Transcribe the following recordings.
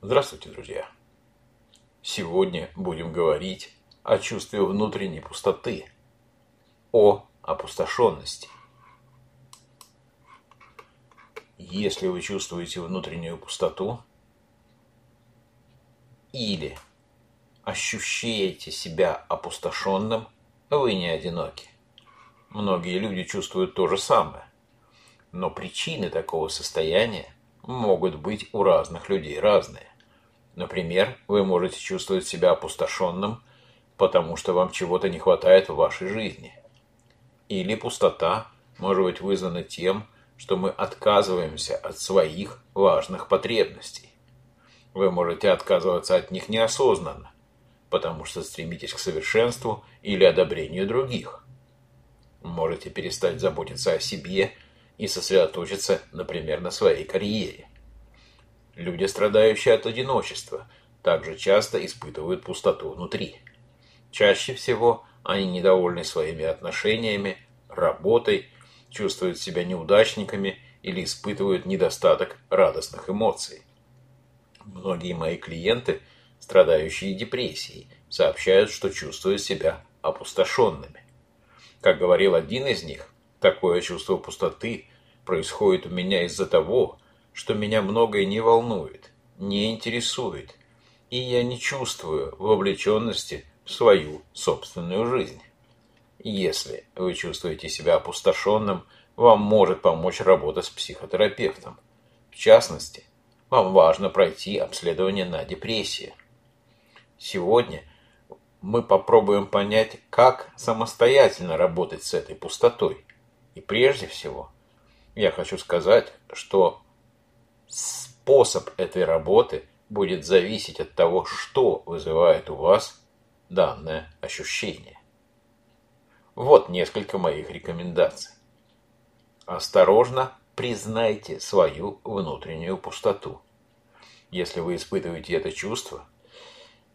Здравствуйте, друзья! Сегодня будем говорить о чувстве внутренней пустоты, о опустошенности. Если вы чувствуете внутреннюю пустоту или ощущаете себя опустошенным, вы не одиноки. Многие люди чувствуют то же самое. Но причины такого состояния могут быть у разных людей разные. Например, вы можете чувствовать себя опустошенным, потому что вам чего-то не хватает в вашей жизни. Или пустота может быть вызвана тем, что мы отказываемся от своих важных потребностей. Вы можете отказываться от них неосознанно, потому что стремитесь к совершенству или одобрению других. Можете перестать заботиться о себе и сосредоточиться, например, на своей карьере. Люди, страдающие от одиночества, также часто испытывают пустоту внутри. Чаще всего они недовольны своими отношениями, работой, чувствуют себя неудачниками или испытывают недостаток радостных эмоций. Многие мои клиенты, страдающие депрессией, сообщают, что чувствуют себя опустошенными. Как говорил один из них, Такое чувство пустоты происходит у меня из-за того, что меня многое не волнует, не интересует, и я не чувствую вовлеченности в свою собственную жизнь. Если вы чувствуете себя опустошенным, вам может помочь работа с психотерапевтом. В частности, вам важно пройти обследование на депрессию. Сегодня мы попробуем понять, как самостоятельно работать с этой пустотой и прежде всего, я хочу сказать, что способ этой работы будет зависеть от того, что вызывает у вас данное ощущение. Вот несколько моих рекомендаций. Осторожно признайте свою внутреннюю пустоту. Если вы испытываете это чувство,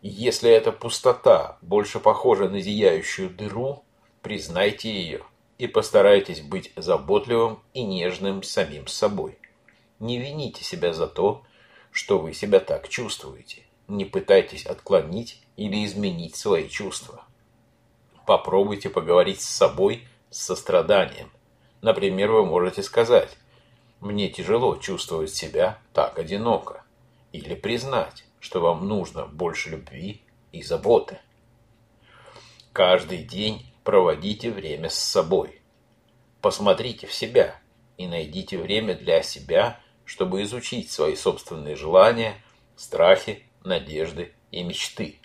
если эта пустота больше похожа на зияющую дыру, признайте ее и постарайтесь быть заботливым и нежным самим собой. Не вините себя за то, что вы себя так чувствуете. Не пытайтесь отклонить или изменить свои чувства. Попробуйте поговорить с собой с состраданием. Например, вы можете сказать «Мне тяжело чувствовать себя так одиноко» или признать, что вам нужно больше любви и заботы. Каждый день проводите время с собой. Посмотрите в себя и найдите время для себя, чтобы изучить свои собственные желания, страхи, надежды и мечты.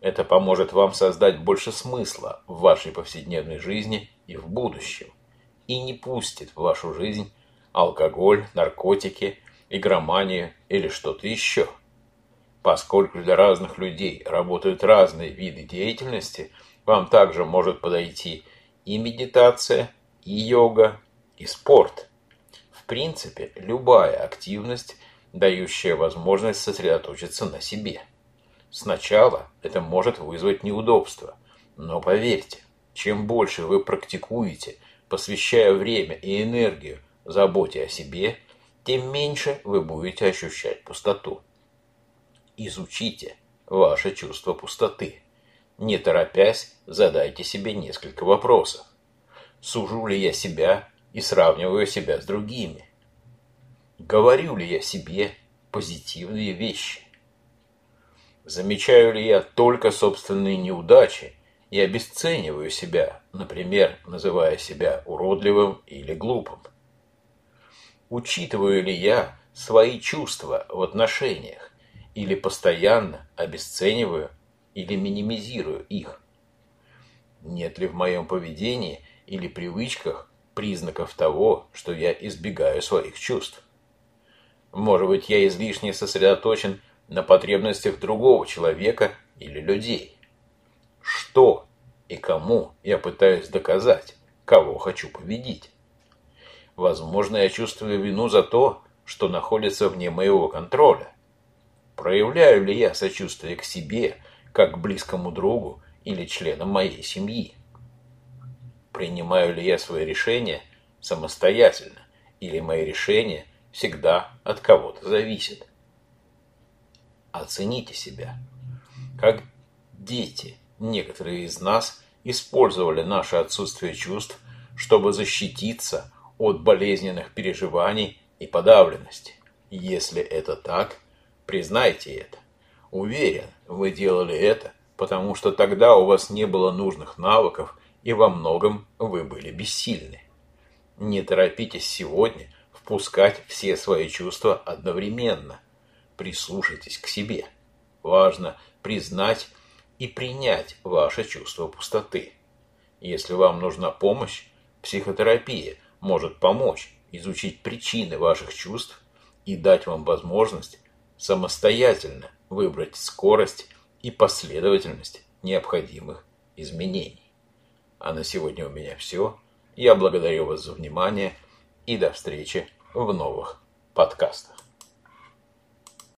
Это поможет вам создать больше смысла в вашей повседневной жизни и в будущем, и не пустит в вашу жизнь алкоголь, наркотики, игроманию или что-то еще. Поскольку для разных людей работают разные виды деятельности – вам также может подойти и медитация, и йога, и спорт. В принципе, любая активность, дающая возможность сосредоточиться на себе. Сначала это может вызвать неудобства, но поверьте, чем больше вы практикуете, посвящая время и энергию заботе о себе, тем меньше вы будете ощущать пустоту. Изучите ваше чувство пустоты. Не торопясь, задайте себе несколько вопросов. Сужу ли я себя и сравниваю себя с другими? Говорю ли я себе позитивные вещи? Замечаю ли я только собственные неудачи и обесцениваю себя, например, называя себя уродливым или глупым? Учитываю ли я свои чувства в отношениях или постоянно обесцениваю или минимизирую их? Нет ли в моем поведении или привычках признаков того, что я избегаю своих чувств? Может быть, я излишне сосредоточен на потребностях другого человека или людей? Что и кому я пытаюсь доказать, кого хочу победить? Возможно, я чувствую вину за то, что находится вне моего контроля. Проявляю ли я сочувствие к себе как близкому другу или членам моей семьи. Принимаю ли я свои решения самостоятельно, или мои решения всегда от кого-то зависят? Оцените себя. Как дети, некоторые из нас использовали наше отсутствие чувств, чтобы защититься от болезненных переживаний и подавленности. Если это так, признайте это. Уверен, вы делали это, потому что тогда у вас не было нужных навыков и во многом вы были бессильны. Не торопитесь сегодня впускать все свои чувства одновременно. Прислушайтесь к себе. Важно признать и принять ваше чувство пустоты. Если вам нужна помощь, психотерапия может помочь изучить причины ваших чувств и дать вам возможность самостоятельно выбрать скорость и последовательность необходимых изменений. А на сегодня у меня все. Я благодарю вас за внимание и до встречи в новых подкастах.